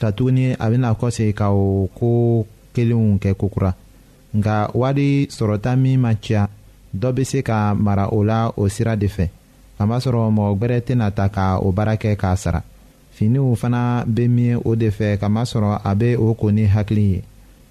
ka tuguni a bɛna kɔsegin ka o ko kelenw kɛ kokura nka wari sɔrɔta min ma ca dɔ bɛ se ka mara o la o sira de fɛ a b'a sɔrɔ mɔgɔ wɛrɛ tɛna ta ka o baara kɛ k'a sara finiw fana bɛ min o de fɛ ka masɔrɔ a bɛ o ko ni hakili ye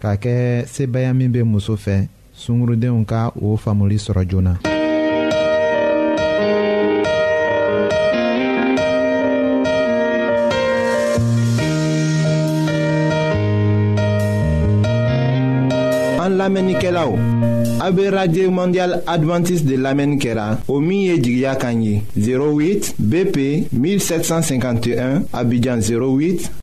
k'a kɛ sebaaya min bɛ muso fɛ sungurudenw ka o faamuli sɔrɔ joona. an lamɛnnikɛlaw a bɛ radio mondial adventiste de lamɛnni kɛra o min ye jigiya kan ye 08 bp 1751 abidjan 08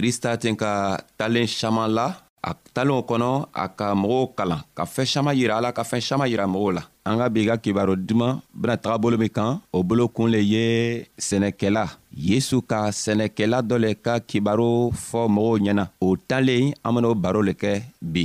krista ten ka talen saman la a talenw kɔnɔ a ka mɔgɔw kalan ka fɛɛn saman yira ala ka fɛɛn saman yira mɔgɔw la an ka bi ka kibaro duman bena taga bolo min kan o bolo kun le ye sɛnɛkɛla yesu ka sɛnɛkɛla dɔ le ka kibaro fɔ mɔgɔw ɲɛna o talen an ben'o baro le kɛ bi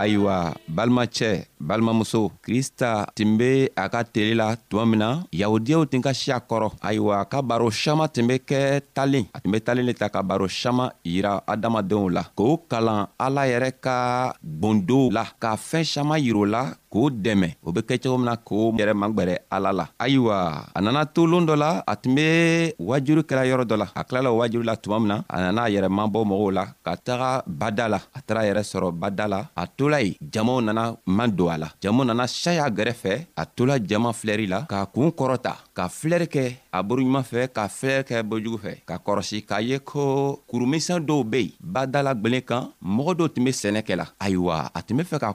ayiwa balimacɛ balimamuso krista tun be a ka tele la tuma min na yahudiyaw tun ka siya kɔrɔ ayiwa ka baro saman tun be kɛ talen a tun be talen le ta ka baro saman yira adamadenw la k'o kalan ala yɛrɛ ka gbondow la ka fɛɛn saman yir'o la k'o dɛmɛ o be kɛ cogo min na k'o yɛrɛ magwɛrɛ ala la ayiwa a nana to loon dɔ la a tun be wajuru kɛra yɔrɔ dɔ la a tilala o wajuru la tuma min na a nana a yɛrɛ mabɔ mɔgɔw la ka taga bada la a taara yɛrɛ sɔrɔ bada la a tola ye jamaw nana man don a la jama nana saya gɛrɛfɛ a tola jama filɛri la k'a kuun kɔrɔta ka filɛri kɛ a boruɲuman fɛ ka filɛri kɛ bojugu fɛ ka kɔrɔsi k'a ye ko kurumisan dɔw be yen badala gwelen kan mɔgɔ dɔw tun be sɛnɛ kɛ la ayiwa a tun be fɛ ka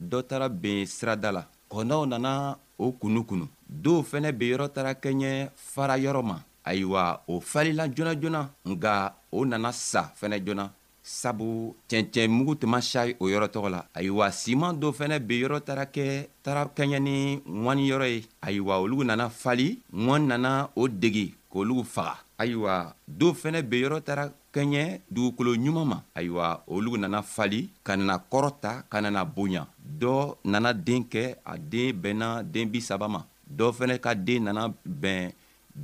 Dɔ tara ben sirada la. Kɔnɔw nana o kunu kunu. Dow fɛnɛ ben yɔrɔ tara kɛɲɛ fara yɔrɔ ma. Ayiwa, o falila joona joona, nka o nana sa fɛnɛ joona, sabu cɛncɛnmugu tun ma Shai o yɔrɔ tɔgɔ la. Ayiwa, siman dow fɛnɛ ben yɔrɔ tara kɛ tara kɛɲɛ ni ŋɔni yɔrɔ ye. Ayiwa, olugu nana fali, ŋɔni nana o degi k'olugu faga. Ayiwa, dow fɛnɛ ben yɔrɔ tara kɛɲɛ dugukolo ɲuman ma ayiwa olu nana fali ka nana kɔrɔ ta ka nana bonya dɔ nana den kɛ a den bɛnna den bi saba ma dɔ fɛnɛ ka den nana bɛn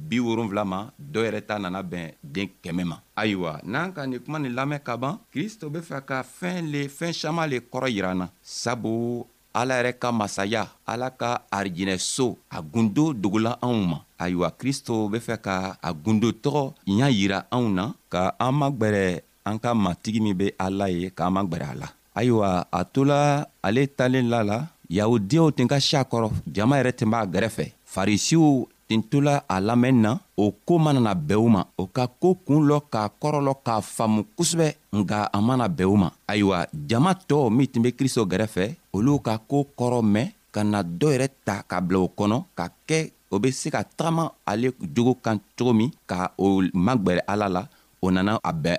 bi wolonfila ma dɔ yɛrɛ ta nana bɛn den kɛmɛ ma ayiwa n'an ka nin kuma nin lamɛn ka ban kristo be fɛ ka fɛn le fɛn saman le kɔrɔ yiran na sabu ala yɛrɛ ka masaya ala ka arijinɛso a gundo dogola anw ma ayiwa kristo be fɛ ka a gundo tɔgɔ ɲa yira anw na ka an magwɛrɛ an ka matigi min be ala ye k'an magwɛrɛ a la ayiwa a tola ale talen la la yahudiyaw tun ka si a kɔrɔ jama yɛrɛ tun b'a gɛrɛfɛ farisiw ten tola a lamɛnni na o ko mana na bɛn o ma o ka ko kun lɔ k'a kɔrɔlɔ k'a faamu kosɛbɛ nka a mana bɛn o ma ayiwa jama tɔ min tun be kristo gɛrɛfɛ olu ka ko kɔrɔ mɛn ka na dɔ yɛrɛ ta ka bila o kɔnɔ ka kɛ o be se ka tagama ale jogo kan cogo min ka o magwɛrɛ ala la o nana a bɛn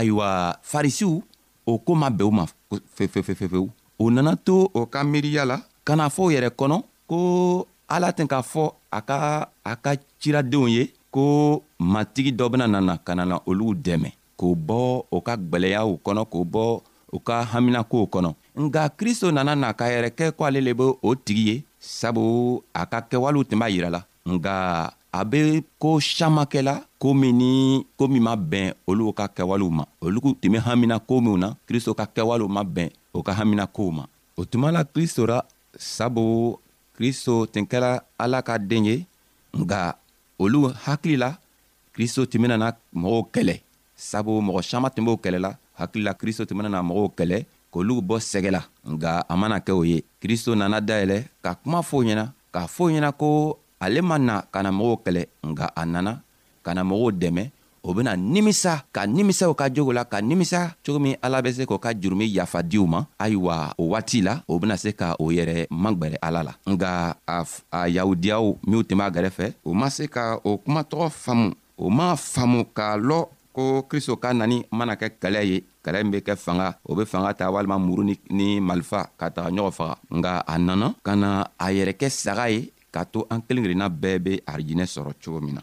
ayiwa farisiw o ko ma bɛn u ma fefefefefewu o nana to o ka miiriya la ka na fɔ o yɛrɛ kɔnɔ ko ala tɛ k'a fɔ a ka a ka ciradenw ye ko matigi dɔ bɛna nana ka nana olu dɛmɛ k'o bɔ o ka gwɛlɛyaw kɔnɔ k'o bɔ u ka haminakow kɔnɔ nka kristo nana n'a ka yɛrɛ kɛ ko ale le be o tigi ye sabu a ka kɛwalew tun b'a yirala nka a be ko saman kɛla ko min ni ko min ma bɛn olu ka kɛwalew ma olu tun be hamina ko minw na kristo ka kɛwalew ma bɛn o ka hamina kow ma o tuma la kristo ra sabu kristo tun kɛla ala ka den ye nka olu hakili la kristo tun bɛna mɔgɔw kɛlɛ sabu mɔgɔ caman tun b'o kɛlɛ la hakilila kristo tun bɛna mɔgɔw kɛlɛ k'olu bɔ sɛgɛ la nka a mana kɛ o ye kristo nana dayɛlɛ ka kuma fɔ ɲɛna k'a fɔ ɲɛna ko ale ma na ka na mɔgɔw kɛlɛ nka a nana ka na mɔgɔw dɛmɛ o bena nimisa ka nimisaw ka jogo la ka nimisa cogo min ala be se k'o ka jurumi yafa diw ma ayiwa o waati la o bena se ka o yɛrɛ magwɛrɛ ala la nga a a yahudiyaw minw tun b'a gɛrɛfɛ o ma se ka o kuma tɔgɔ faamu o ma faamu k'a lɔ ko kristo ka nani mana kɛ kɛlɛ ye kɛlɛ min be kɛ fanga o be fanga ta walima muru ni malifa ka taga ɲɔgɔn faga nga a nana ka na a yɛrɛ kɛ saga ye k'a to an kelen kelenna bɛɛ be arijinɛ sɔrɔ cogo min na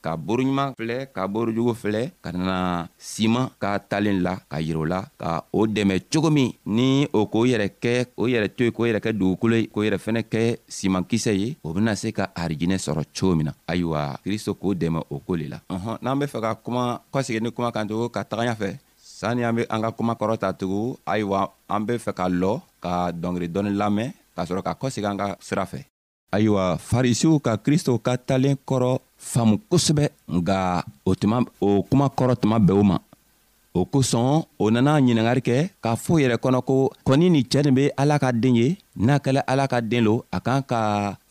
ka boruɲuman filɛ ka borujugu filɛ ka nana siman ka talen la ka yiro la ka o dɛmɛ cogo min ni o k'o yɛrɛ kɛ o yɛrɛ to ye k'o yɛrɛ kɛ dugukolo ye k'o yɛrɛ fɛnɛ kɛ siman kisɛ ye o bena se ka arijinɛ sɔrɔ cogo min na ayiwa kristo k'o dɛmɛ o ko le la ɔhɔn n'an be fɛ ka kuma kɔsegi ni kuma kan tugu ka tagaɲa fɛ sani an be an ka kuma kɔrɔ ta tugu ayiwa an be fɛ ka lɔ ka dɔngeri dɔɔni lamɛn k'a sɔrɔ ka kɔsegi an ka sira fɛ ayiwa farisiw ka kristo ka talen kɔrɔ faamu kosɛbɛ nka o tuma o kuma kɔrɔ tuma bɛɛ o ma o kosɔn o nana ɲiningari kɛ k'a fɔ yɛrɛ kɔnɔ ko kɔni ni cɛɛ nin be ala ka den ye n'a kɛla ala ka den lo a kan ka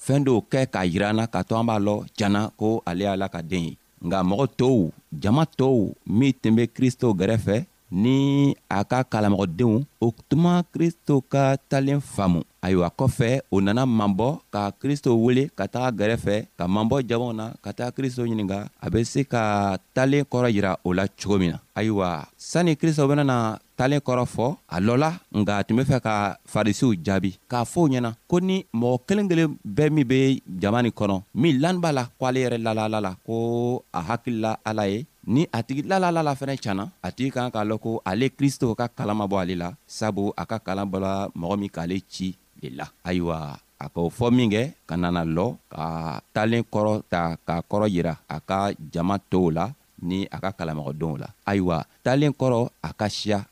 fɛɛn dɔw kɛ k'a yira na k'a to an b'a lɔ janna ko ale ala ka den ye nka mɔgɔ tow jama tow min tun be kristo gɛrɛfɛ ni a ka kalamɔgɔdenw o tuma kristo ka talen faamu ayiwa kɔfɛ o nana manbɔ ka kristo wele ka taga gɛrɛfɛ ka manbɔ jamaw na ka taa kristo ɲininka a bɛ se ka talen kɔrɔ yira o la cogo min na ayiwa sani kristo bɛna talen kɔrɔ fɔ a lɔla nka a tun bɛ fɛ ka farisiw jaabi k'a fɔ u ɲɛna ko ni mɔgɔ kelen kelen bɛɛ min bɛ jama nin kɔnɔ min lani b'a la ko ale yɛrɛ lalalala ko a hakilila ala ye Ni a tigi lalalala fana cna a tigi kan k'a dɔn ko ale kirisito ka kala bɔ ale la sabu a ka kalan bɔra mɔgɔ min k'ale ci de la ayiwa a ko fɔ min kɛ ka nana lɔ ka taalen kɔrɔ ta ka kɔrɔ jira a ka jama tɔw la ni a ka kalamɔgɔdenw la ayiwa taalen kɔrɔ a ka siya